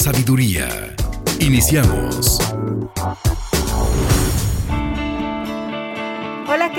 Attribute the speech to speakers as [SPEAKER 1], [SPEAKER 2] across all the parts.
[SPEAKER 1] sabiduría. Iniciamos.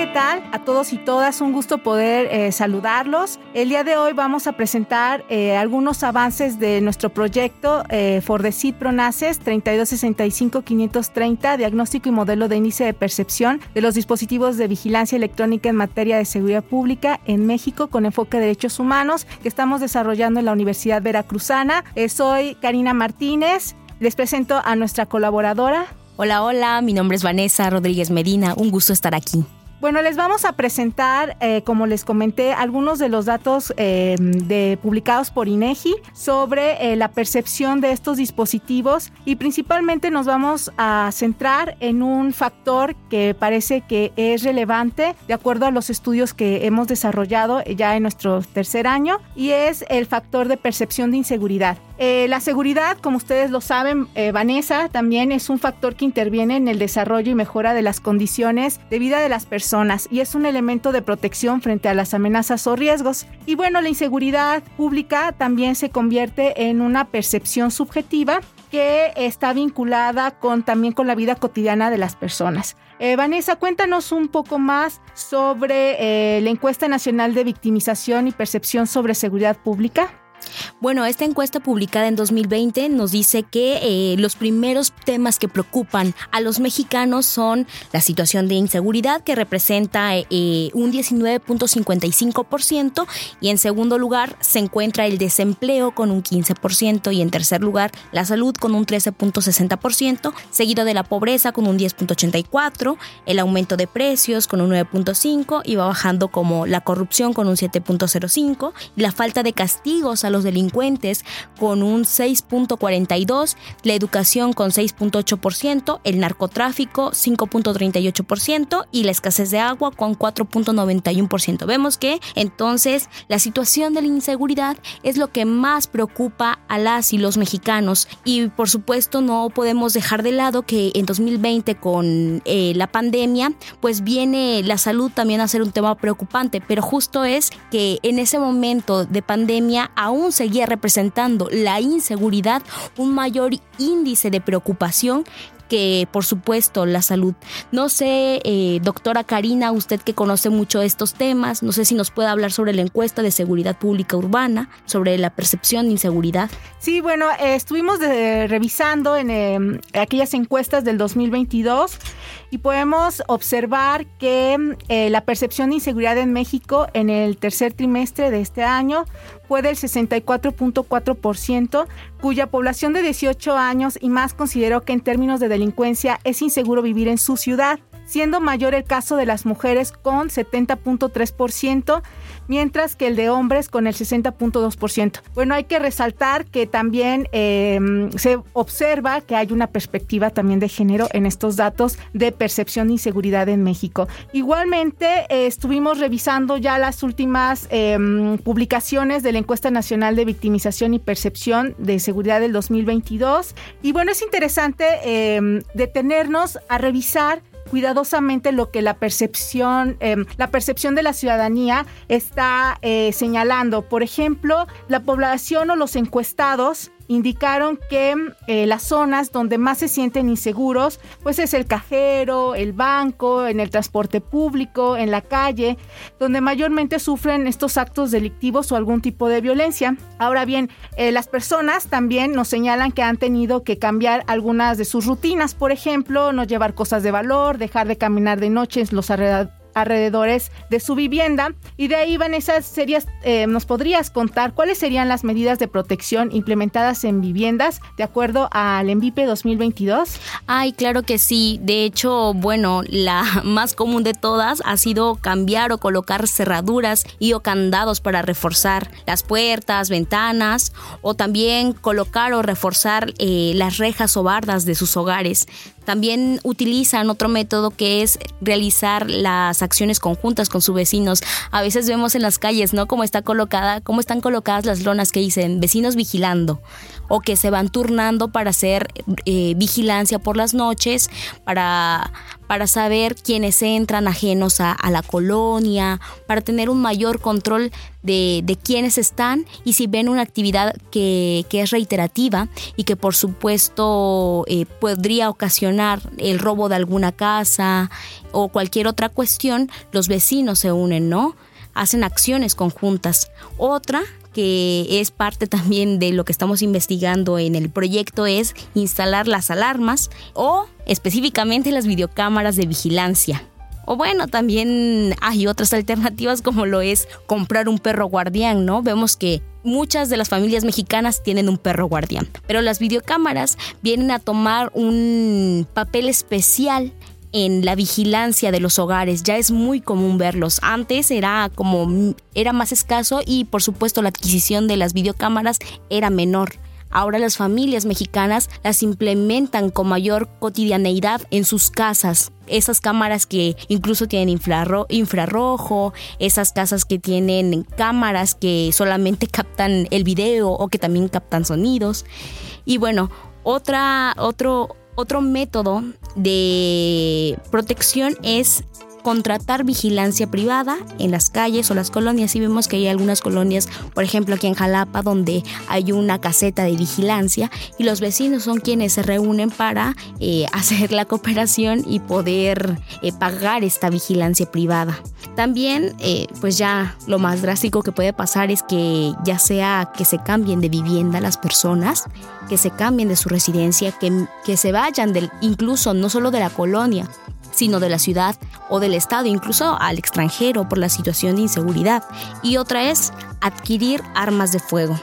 [SPEAKER 2] ¿Qué tal? A todos y todas, un gusto poder eh, saludarlos. El día de hoy vamos a presentar eh, algunos avances de nuestro proyecto eh, Fordesit Pronaces 3265-530, diagnóstico y modelo de índice de percepción de los dispositivos de vigilancia electrónica en materia de seguridad pública en México con enfoque de derechos humanos que estamos desarrollando en la Universidad Veracruzana. soy Karina Martínez. Les presento a nuestra colaboradora.
[SPEAKER 3] Hola, hola, mi nombre es Vanessa Rodríguez Medina, un gusto estar aquí.
[SPEAKER 2] Bueno, les vamos a presentar, eh, como les comenté, algunos de los datos eh, de, publicados por INEGI sobre eh, la percepción de estos dispositivos y principalmente nos vamos a centrar en un factor que parece que es relevante de acuerdo a los estudios que hemos desarrollado ya en nuestro tercer año y es el factor de percepción de inseguridad. La seguridad, como ustedes lo saben, Vanessa, también es un factor que interviene en el desarrollo y mejora de las condiciones de vida de las personas y es un elemento de protección frente a las amenazas o riesgos. Y bueno, la inseguridad pública también se convierte en una percepción subjetiva que está vinculada con también con la vida cotidiana de las personas. Eh, Vanessa, cuéntanos un poco más sobre eh, la encuesta nacional de victimización y percepción sobre seguridad pública.
[SPEAKER 3] Bueno, esta encuesta publicada en 2020 nos dice que eh, los primeros temas que preocupan a los mexicanos son la situación de inseguridad, que representa eh, un 19.55%, y en segundo lugar se encuentra el desempleo con un 15%, y en tercer lugar la salud con un 13.60%, seguido de la pobreza con un 10.84%, el aumento de precios con un 9.5% y va bajando como la corrupción con un 7.05% y la falta de castigos a los delincuentes con un 6.42%, la educación con 6.8%, el narcotráfico 5.38% y la escasez de agua con 4.91%. Vemos que entonces la situación de la inseguridad es lo que más preocupa a las y los mexicanos y por supuesto no podemos dejar de lado que en 2020 con eh, la pandemia pues viene la salud también a ser un tema preocupante, pero justo es que en ese momento de pandemia aún seguía representando la inseguridad un mayor índice de preocupación que por supuesto la salud. No sé, eh, doctora Karina, usted que conoce mucho estos temas, no sé si nos puede hablar sobre la encuesta de seguridad pública urbana, sobre la percepción de inseguridad.
[SPEAKER 2] Sí, bueno, eh, estuvimos revisando en em, aquellas encuestas del 2022 y podemos observar que eh, la percepción de inseguridad en México en el tercer trimestre de este año fue del 64.4%, cuya población de 18 años y más consideró que en términos de delincuencia es inseguro vivir en su ciudad siendo mayor el caso de las mujeres con 70.3%, mientras que el de hombres con el 60.2%. Bueno, hay que resaltar que también em, se observa que hay una perspectiva también de género en estos datos de percepción de inseguridad en México. Igualmente, eh, estuvimos revisando ya las últimas em, publicaciones de la encuesta nacional de victimización y percepción de seguridad del 2022. Y bueno, es interesante em, detenernos a revisar cuidadosamente lo que la percepción, em, la percepción de la ciudadanía está eh, señalando. Por ejemplo, la población o los encuestados indicaron que eh, las zonas donde más se sienten inseguros, pues es el cajero, el banco, en el transporte público, en la calle, donde mayormente sufren estos actos delictivos o algún tipo de violencia. Ahora bien, eh, las personas también nos señalan que han tenido que cambiar algunas de sus rutinas, por ejemplo, no llevar cosas de valor, dejar de caminar de noche los alrededores alrededores de su vivienda. Y de ahí, Vanessa, serías, eh, ¿nos podrías contar cuáles serían las medidas de protección implementadas en viviendas de acuerdo al ENVIPE 2022?
[SPEAKER 3] Ay, claro que sí. De hecho, bueno, la más común de todas ha sido cambiar o colocar cerraduras y o candados para reforzar las puertas, ventanas o también colocar o reforzar eh, las rejas o bardas de sus hogares. También utilizan otro método que es realizar las acciones conjuntas con sus vecinos. A veces vemos en las calles, ¿no? Cómo está colocada, cómo están colocadas las lonas que dicen vecinos vigilando o que se van turnando para hacer eh, vigilancia por las noches, para, para saber quiénes entran ajenos a, la colonia, para tener un mayor control de, quiénes están y si ven una actividad que, que es reiterativa y que por supuesto eh, podría ocasionar el robo de alguna casa o cualquier otra cuestión, los vecinos se unen, ¿no? Hacen acciones conjuntas. Otra que es parte también de lo que estamos investigando en el proyecto es instalar las alarmas o específicamente las videocámaras de vigilancia. O bueno, también hay otras alternativas como lo es comprar un perro guardián, ¿no? Vemos que muchas de las familias mexicanas tienen un perro guardián, pero las videocámaras vienen a tomar un papel especial en la vigilancia de los hogares. Ya es muy común verlos. Antes era como era más escaso y por supuesto la adquisición de las videocámaras era menor. Ahora las familias mexicanas las implementan con mayor cotidianeidad en sus casas. Esas cámaras que incluso tienen infrarrojo, esas casas que tienen cámaras que solamente captan el video o que también captan sonidos. Y bueno, otra, otro, otro método de protección es contratar vigilancia privada en las calles o las colonias. Y vemos que hay algunas colonias, por ejemplo aquí en Jalapa, donde hay una caseta de vigilancia y los vecinos son quienes se reúnen para eh, hacer la cooperación y poder eh, pagar esta vigilancia privada. También, eh, pues ya lo más drástico que puede pasar es que ya sea que se cambien de vivienda las personas, que se cambien de su residencia, que, que se vayan del, incluso no solo de la colonia, sino de la ciudad o del estado, incluso al extranjero por la situación de inseguridad. Y otra es adquirir armas de fuego.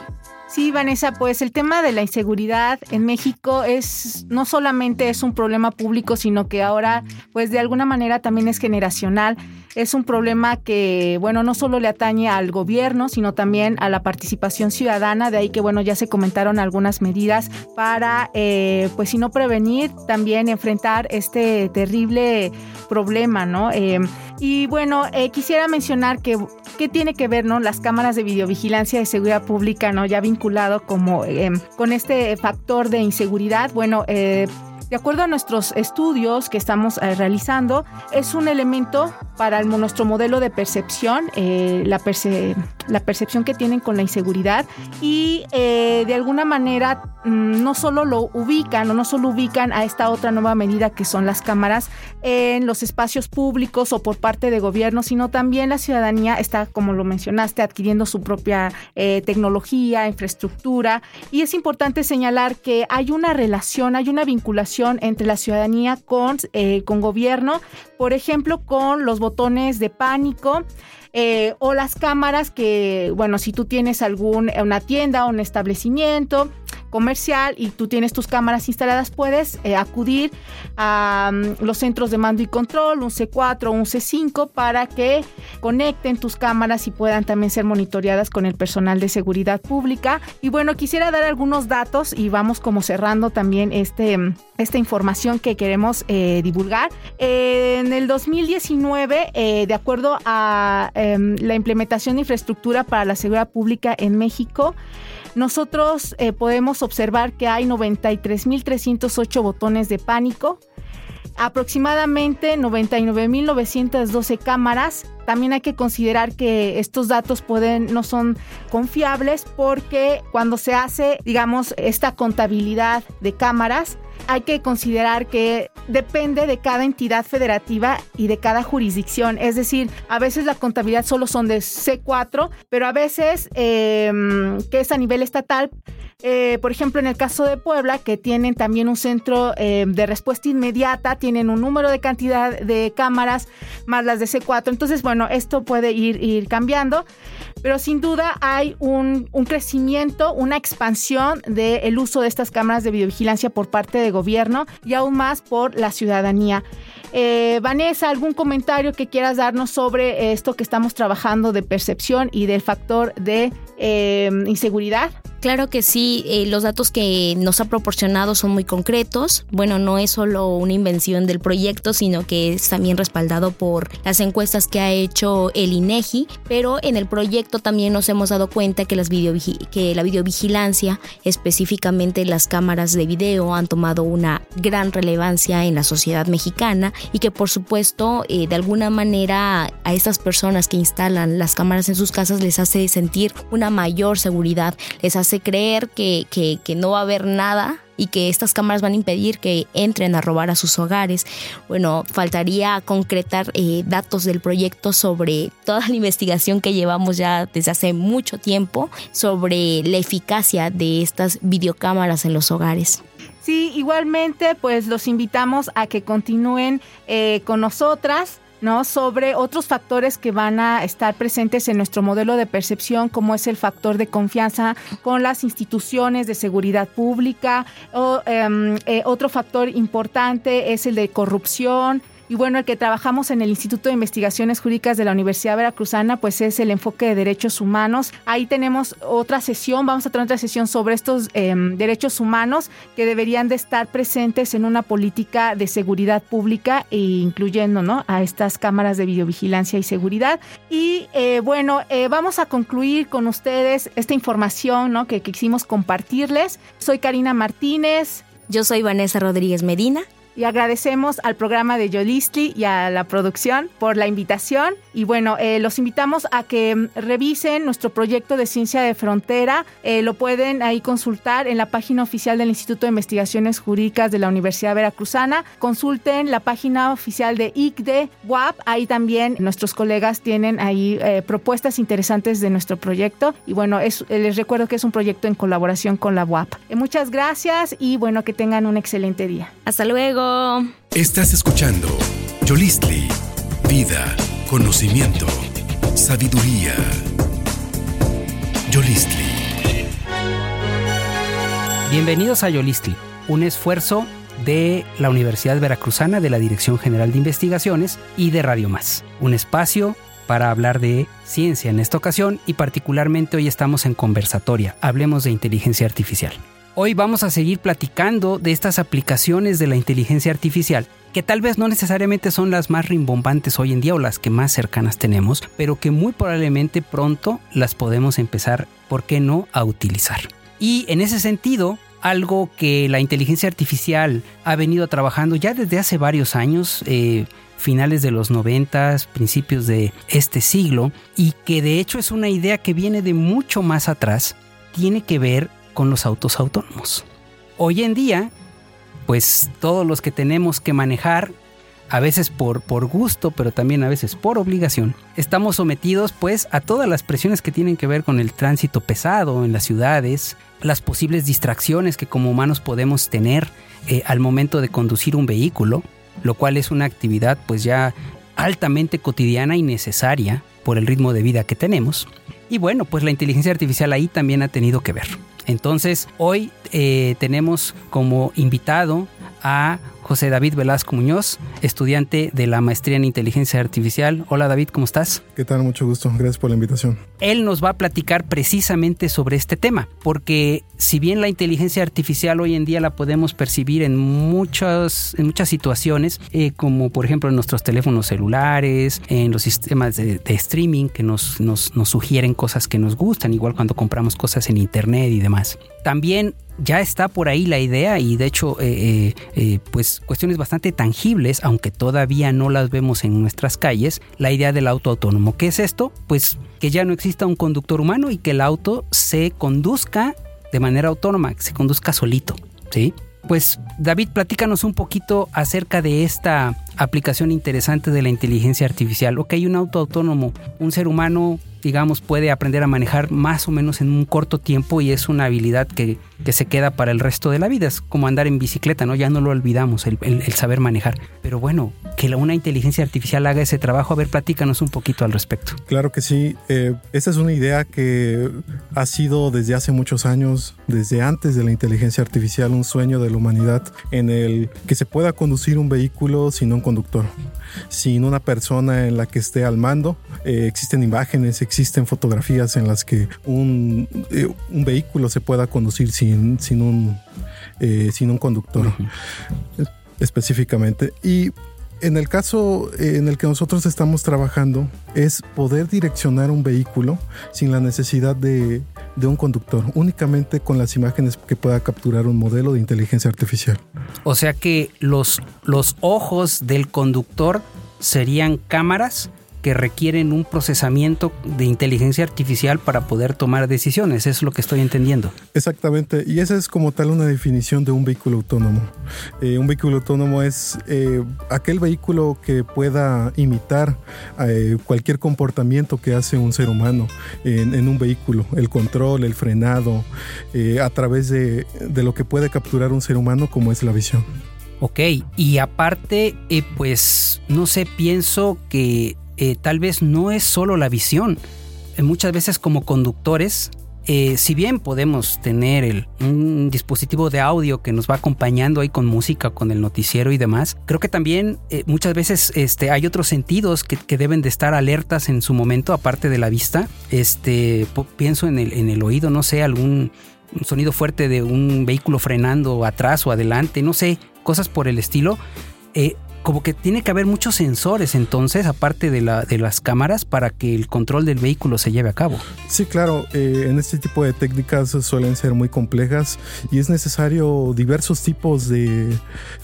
[SPEAKER 2] Sí, Vanessa, pues el tema de la inseguridad en México es no solamente es un problema público, sino que ahora, pues de alguna manera también es generacional. Es un problema que, bueno, no solo le atañe al gobierno, sino también a la participación ciudadana. De ahí que, bueno, ya se comentaron algunas medidas para, eh, pues, si no prevenir, también enfrentar este terrible problema, ¿no? Eh, y bueno, eh, quisiera mencionar que qué tiene que ver, ¿no? Las cámaras de videovigilancia de seguridad pública, ¿no? Ya como em, con este factor de inseguridad. Bueno, eh, de acuerdo a nuestros estudios que estamos eh, realizando, es un elemento para nuestro modelo de percepción, eh, la, la, percepción que tienen con la inseguridad y eh, de alguna manera mm, no solo lo ubican o no solo ubican a esta otra nueva medida que son las cámaras en los espacios públicos o por parte de gobierno, sino también la ciudadanía está, como lo mencionaste, adquiriendo su propia tecnología, infraestructura. Y es importante señalar que hay una relación, hay una vinculación entre la ciudadanía con, eh, con gobierno, por ejemplo, con los botones de pánico. Eh, o las cámaras que, bueno, si tú tienes algún, una tienda o un establecimiento, comercial y tú tienes tus cámaras instaladas, puedes eh, acudir a mm, los centros de mando y control, un C4 o un C5, para que conecten tus cámaras y puedan también ser monitoreadas con el personal de seguridad pública. Y bueno, quisiera dar algunos datos y vamos como cerrando también este, mm, esta información que queremos eh, divulgar. en el 2019, eh, de acuerdo a em, la implementación de infraestructura para la seguridad pública en México, nosotros eh, podemos observar que hay 93.308 botones de pánico, aproximadamente 99.912 cámaras. También hay que considerar que estos datos pueden no son confiables porque cuando se hace, digamos, esta contabilidad de cámaras, hay que considerar que depende de cada entidad federativa y de cada jurisdicción. Es decir, a veces la contabilidad solo son de C4, pero a veces, em, que es a nivel estatal, Eh, por ejemplo, en el caso de Puebla, que tienen también un centro eh, de respuesta inmediata, tienen un número de cantidad de cámaras más las de C4. Entonces, bueno, esto puede ir, ir cambiando, pero sin duda hay un, crecimiento, una expansión del uso de estas cámaras de videovigilancia por parte gobierno y aún más por la ciudadanía. Eh, Vanessa, ¿algún comentario que quieras darnos sobre esto que estamos trabajando de percepción y del factor de eh, inseguridad?
[SPEAKER 3] Claro que sí, eh, los datos que nos ha proporcionado son muy concretos. Bueno, no es solo una invención del proyecto, sino que es también respaldado por las encuestas que ha hecho el INEGI, pero en el proyecto también nos hemos dado cuenta que, las la videovigilancia, específicamente las cámaras de video, han tomado una gran relevancia en la sociedad mexicana y que por supuesto eh, de alguna manera a estas personas que instalan las cámaras en sus casas les hace sentir una mayor seguridad, les hace creer que, que, no va a haber nada y que estas cámaras van a impedir que entren a robar a sus hogares. Bueno, faltaría concretar eh, datos del proyecto sobre toda la investigación que llevamos ya desde hace mucho tiempo sobre la eficacia de estas videocámaras en los hogares.
[SPEAKER 2] Sí, igualmente, pues los invitamos a que continúen eh, con nosotras ¿no? sobre otros factores que van a estar presentes en nuestro modelo de percepción, como es el factor de confianza con las instituciones de seguridad pública. O, em, eh, otro factor importante es el de corrupción, y bueno, el que trabajamos en el Instituto de Investigaciones Jurídicas de la Universidad Veracruzana, pues es el enfoque de derechos humanos. Ahí tenemos otra sesión, vamos a tener otra sesión sobre estos em, derechos humanos que deberían de estar presentes en una política de seguridad pública e incluyendo ¿no? a estas cámaras de videovigilancia y seguridad. Y eh, bueno, eh, vamos a concluir con ustedes esta información ¿no? que quisimos compartirles. Soy Karina Martínez.
[SPEAKER 3] Yo soy Vanessa Rodríguez Medina
[SPEAKER 2] y agradecemos al programa de Yolistli y a la producción por la invitación. Y bueno, eh, los invitamos a que mm, revisen nuestro proyecto de ciencia de frontera. Eh, lo pueden ahí consultar en la página oficial del Instituto de Investigaciones Jurídicas de la Universidad Veracruzana. Consulten la página oficial de ICDE, WAP. Ahí también nuestros colegas tienen ahí eh, propuestas interesantes de nuestro proyecto. Y bueno, les recuerdo que es un proyecto en colaboración con la WAP. muchas gracias y bueno, que tengan un excelente día.
[SPEAKER 3] Hasta luego.
[SPEAKER 1] Estás escuchando Yolistli, vida, conocimiento, sabiduría. Yolistli.
[SPEAKER 4] Bienvenidos a Yolistli, un esfuerzo de la Universidad Veracruzana, de la Dirección General de Investigaciones y de Radio Más. Un espacio para hablar de ciencia en esta ocasión y particularmente hoy estamos en conversatoria. Hablemos de inteligencia artificial. Hoy vamos a seguir platicando de estas aplicaciones de la inteligencia artificial que tal vez no necesariamente son las más rimbombantes hoy en día o las que más cercanas tenemos, pero que muy probablemente pronto las podemos empezar, ¿por qué no?, a utilizar. Y en ese sentido, algo que la inteligencia artificial ha venido trabajando ya desde hace varios años, eh, finales de los 90, principios de este siglo, y que de hecho es una idea que viene de mucho más atrás, tiene que ver con los autos autónomos. Hoy en día, pues todos los que tenemos que manejar, a veces por, por gusto, pero también a veces por obligación, estamos sometidos pues a todas las presiones que tienen que ver con el tránsito pesado en las ciudades, las posibles distracciones que como humanos podemos tener eh, al momento de conducir un vehículo, lo cual es una actividad pues ya altamente cotidiana y necesaria por el ritmo de vida que tenemos. Y bueno, pues la inteligencia artificial ahí también ha tenido que ver. Entonces, hoy eh, tenemos como invitado a José David Velasco Muñoz, estudiante de la maestría en inteligencia artificial. Hola David, ¿cómo estás?
[SPEAKER 5] ¿Qué tal? Mucho gusto. Gracias por la invitación.
[SPEAKER 4] Él nos va a platicar precisamente sobre este tema, porque si bien la inteligencia artificial hoy en día la podemos percibir en muchas, en muchas situaciones, eh, como por ejemplo en nuestros teléfonos celulares, en los sistemas de, streaming que nos, nos, nos sugieren cosas que nos gustan, igual cuando compramos cosas en internet y demás. También ya está por ahí la idea y de hecho eh, eh, eh, pues cuestiones bastante tangibles, aunque todavía no las vemos en nuestras calles, la idea del auto autónomo. ¿Qué es esto? Pues que ya no exista un conductor humano y que el auto se conduzca de manera autónoma, que se conduzca solito, ¿sí? Pues David, platícanos un poquito acerca de esta aplicación interesante de la inteligencia artificial. Ok, un auto autónomo, un ser humano digamos, puede aprender a manejar más o menos en un corto tiempo y es una habilidad que, que se queda para el resto de la vida. Es como andar en bicicleta, ¿no? Ya no lo olvidamos, el, el, saber manejar. Pero bueno, que una inteligencia artificial haga ese trabajo, a ver, platícanos un poquito al respecto.
[SPEAKER 5] Claro que sí. Eh, esta es una idea que ha sido desde hace muchos años, desde antes de la inteligencia artificial, un sueño de la humanidad en el que se pueda conducir un vehículo sin un conductor, sin una persona en la que esté al mando. Eh, existen imágenes, existen fotografías en las que un, eh, un vehículo se pueda conducir sin, sin, un, eh, sin un conductor específicamente. Y en el caso en el que nosotros estamos trabajando es poder direccionar un vehículo sin la necesidad de, de, un conductor, únicamente con las imágenes que pueda capturar un modelo de inteligencia artificial.
[SPEAKER 4] O sea que los, los ojos del conductor serían cámaras que requieren un procesamiento de inteligencia artificial para poder tomar decisiones. es lo que estoy entendiendo.
[SPEAKER 5] Exactamente. Y esa es como tal una definición de un vehículo autónomo. Eh, un vehículo autónomo es eh, aquel vehículo que pueda imitar eh, cualquier comportamiento que hace un ser humano en, un vehículo. El control, el frenado, a través de, de lo que puede capturar un ser humano como es la visión.
[SPEAKER 4] Ok, y aparte, pues no sé, pienso que eh, tal vez no es solo la visión. Eh, muchas veces como conductores, eh, si bien podemos tener un dispositivo de audio que nos va acompañando ahí con música, con el noticiero y demás, creo que también muchas veces este, hay otros sentidos que, deben de estar alertas en su momento, aparte de la vista. Este, pienso en el, en el oído, no sé, algún sonido fuerte de un vehículo frenando atrás o adelante, no sé, cosas por el estilo como que tiene que haber muchos sensores entonces, aparte de, la, de las cámaras, para que el control del vehículo se lleve a cabo.
[SPEAKER 5] Sí, claro, eh, en este tipo de técnicas suelen ser muy complejas y es necesario diversos tipos de,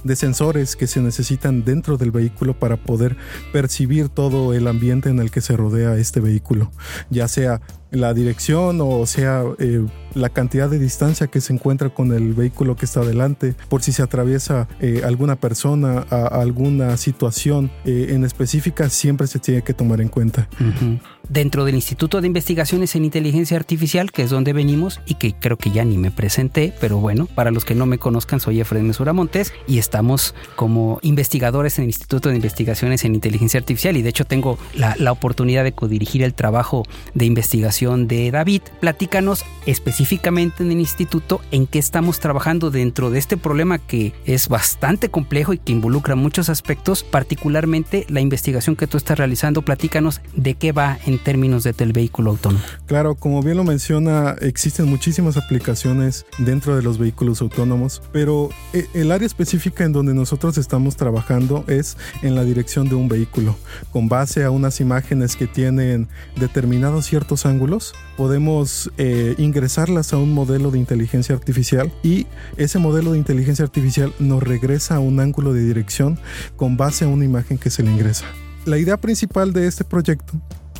[SPEAKER 5] de sensores que se necesitan dentro del vehículo para poder percibir todo el ambiente en el que se rodea este vehículo, ya sea la dirección o sea eh, la cantidad de distancia que se encuentra con el vehículo que está adelante, por si se atraviesa eh, alguna persona, alguna situación eh, en específica, siempre se tiene que tomar en cuenta.
[SPEAKER 4] Dentro del Instituto de Investigaciones en Inteligencia Artificial, que es donde venimos y que creo que ya ni me presenté, pero bueno, para los que no me conozcan, soy Efraín Mesura Montes y estamos como investigadores en el Instituto de Investigaciones en Inteligencia Artificial y de hecho tengo la, la oportunidad de codirigir el trabajo de investigación de David. Platícanos específicamente en el instituto en qué estamos trabajando dentro de este problema que es bastante complejo y que involucra muchos aspectos, particularmente la investigación que tú estás realizando. Platícanos de qué va en términos de del vehículo autónomo.
[SPEAKER 5] Claro, como bien lo menciona, existen muchísimas aplicaciones dentro de los vehículos autónomos, pero eh, el área específica en donde nosotros estamos trabajando es en la dirección de un vehículo. Con base a unas imágenes que tienen determinados ciertos ángulos, podemos eh, ingresarlas a un modelo de inteligencia artificial y ese modelo de inteligencia artificial nos regresa a un ángulo de dirección con base a una imagen que se le ingresa. La idea principal de este proyecto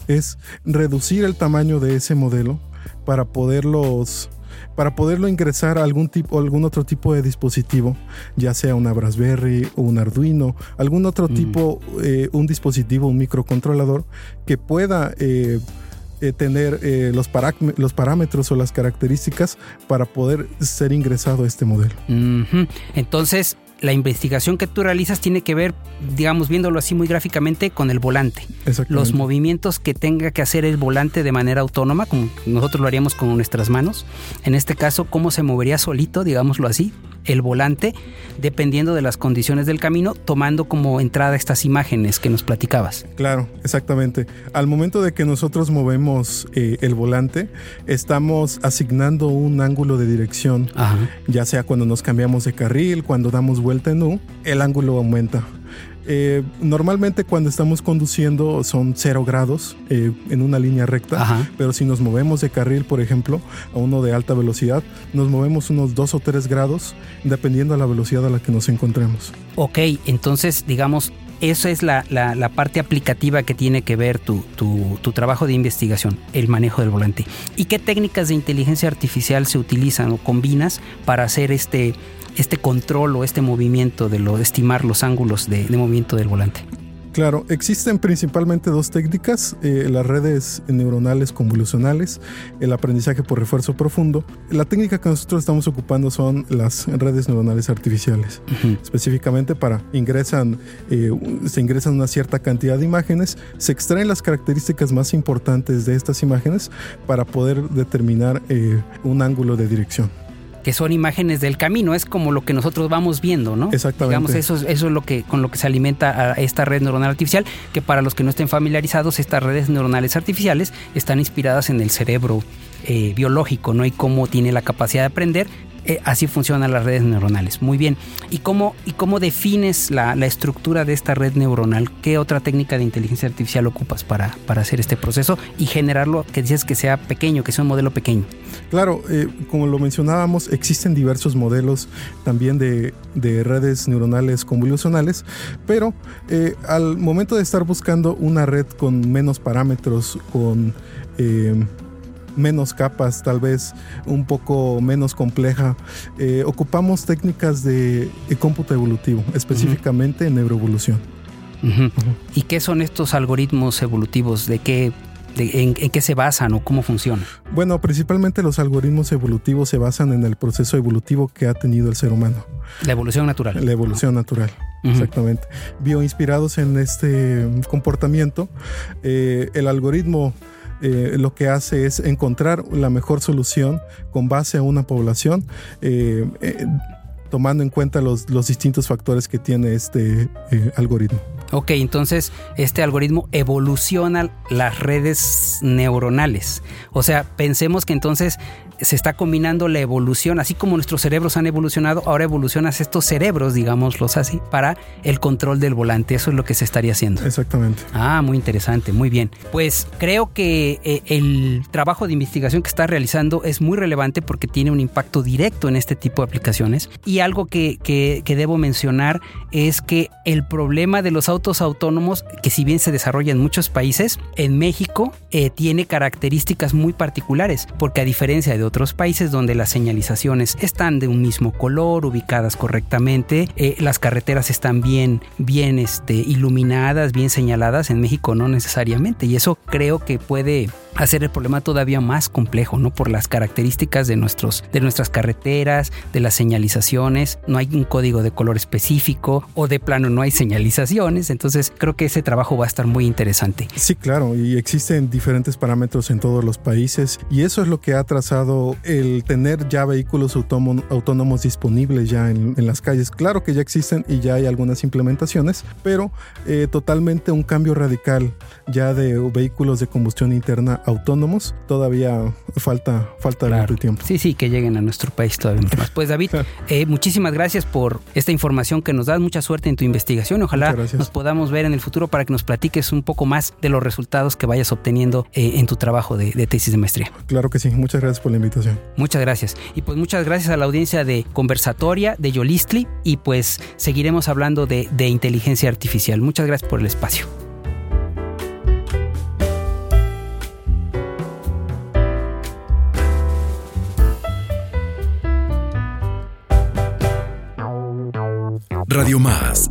[SPEAKER 5] es reducir el tamaño de ese modelo para poderlos para poderlo ingresar a algún tipo algún otro tipo de dispositivo, ya sea una Raspberry o un Arduino, algún otro mm. tipo, eh, un dispositivo, un microcontrolador que pueda eh, eh, tener los, los, parámetros o las características para poder ser ingresado a este modelo.
[SPEAKER 4] Entonces, la investigación que tú realizas tiene que ver, digamos, viéndolo así muy gráficamente, con el volante. Los movimientos que tenga que hacer el volante de manera autónoma, como nosotros lo haríamos con nuestras manos. En este caso, cómo se movería solito, digámoslo así, el volante, dependiendo de las condiciones del camino, tomando como entrada estas imágenes que nos platicabas.
[SPEAKER 5] Claro, exactamente. Al momento de que nosotros movemos eh, el volante, estamos asignando un ángulo de dirección, ya sea cuando nos cambiamos de carril, cuando damos vuelta en U, el ángulo aumenta. Eh, normalmente cuando estamos conduciendo son 0 grados eh, en una línea recta, pero si nos movemos de carril, por ejemplo, a uno de alta velocidad, nos movemos unos 2 o 3 grados dependiendo de la velocidad a la que nos encontremos.
[SPEAKER 4] Ok, entonces digamos, esa es la, parte aplicativa que tiene que ver tu, tu, trabajo de investigación, el manejo del volante. ¿Y qué técnicas de inteligencia artificial se utilizan o combinas para hacer este, este control o este movimiento de estimar los ángulos de, movimiento del volante?
[SPEAKER 5] Claro, existen principalmente dos técnicas, eh, las redes neuronales convolucionales, el aprendizaje por refuerzo profundo. La técnica que nosotros estamos ocupando son las redes neuronales artificiales, específicamente para ingresan, eh, se ingresan una cierta cantidad de imágenes, se extraen las características más importantes de estas imágenes para poder determinar eh, un ángulo de dirección
[SPEAKER 4] que son imágenes del camino, es como lo que nosotros vamos viendo, ¿no?
[SPEAKER 5] Exactamente.
[SPEAKER 4] Digamos, eso, eso es lo que, con lo que se alimenta a esta red neuronal artificial, que para los que no estén familiarizados, estas redes neuronales artificiales están inspiradas en el cerebro eh, biológico, ¿no? Y cómo tiene la capacidad de aprender, eh, así funcionan las redes neuronales. Muy bien. ¿Y cómo, y cómo defines la, estructura de esta red neuronal? ¿Qué otra técnica de inteligencia artificial ocupas para, para hacer este proceso y generarlo, que dices que sea pequeño, que sea un modelo pequeño?
[SPEAKER 5] Claro, eh, como lo mencionábamos, existen diversos modelos también de, redes neuronales convolucionales, pero eh, al momento de estar buscando una red con menos parámetros, con menos capas, tal vez un poco menos compleja. Eh, ocupamos técnicas de, cómputo evolutivo, específicamente en neuroevolución.
[SPEAKER 4] ¿Y qué son estos algoritmos evolutivos? ¿De qué en, qué se basan o cómo funcionan?
[SPEAKER 5] Bueno, principalmente los algoritmos evolutivos se basan en el proceso evolutivo que ha tenido el ser humano.
[SPEAKER 4] La evolución natural.
[SPEAKER 5] La evolución natural, exactamente. Bioinspirados en este comportamiento, eh, el algoritmo eh, lo que hace es encontrar la mejor solución con base a una población. Eh, eh, tomando en cuenta los, distintos factores que tiene este algoritmo.
[SPEAKER 4] Ok, entonces este algoritmo evoluciona las redes neuronales. O sea, pensemos que entonces se está combinando la evolución, así como nuestros cerebros han evolucionado, ahora evolucionas estos cerebros, digámoslos así, para el control del volante. Eso es lo que se estaría haciendo.
[SPEAKER 5] Exactamente.
[SPEAKER 4] Ah, muy interesante, muy bien. Pues creo que eh, el trabajo de investigación que está realizando es muy relevante porque tiene un impacto directo en este tipo de aplicaciones. Y algo que, debo mencionar es que el problema de los autos autónomos, que si bien se desarrolla en muchos países, en México eh, tiene características muy particulares, porque a diferencia de otros países donde las señalizaciones están de un mismo color, ubicadas correctamente, eh, las carreteras están bien, bien este, iluminadas, bien señaladas, en México no necesariamente, y eso creo que puede hacer el problema todavía más complejo, ¿no? Por las características de, nuestros, de nuestras carreteras, de las señalizaciones, no hay un código de color específico o de plano no hay señalizaciones, entonces creo que ese trabajo va a estar muy interesante.
[SPEAKER 5] Sí, claro, y existen diferentes parámetros en todos los países y eso es lo que ha trazado el tener ya vehículos autónomos disponibles ya en, las calles. Claro que ya existen y ya hay algunas implementaciones, pero eh, totalmente un cambio radical ya de vehículos de combustión interna autónomos, todavía falta, falta claro. tiempo.
[SPEAKER 4] Sí, sí, que lleguen a nuestro país todavía más. Pues David, eh, muchísimas gracias por esta información que nos das, mucha suerte en tu investigación. Ojalá nos podamos ver en el futuro para que nos platiques un poco más de los resultados que vayas obteniendo eh, en tu trabajo de, tesis de maestría.
[SPEAKER 5] Claro que sí, muchas gracias por la invitación.
[SPEAKER 4] Muchas gracias. Y pues muchas gracias a la audiencia de Conversatoria, de Yolistli, y pues seguiremos hablando de, de inteligencia artificial. Muchas gracias por el espacio.
[SPEAKER 1] Radio Más,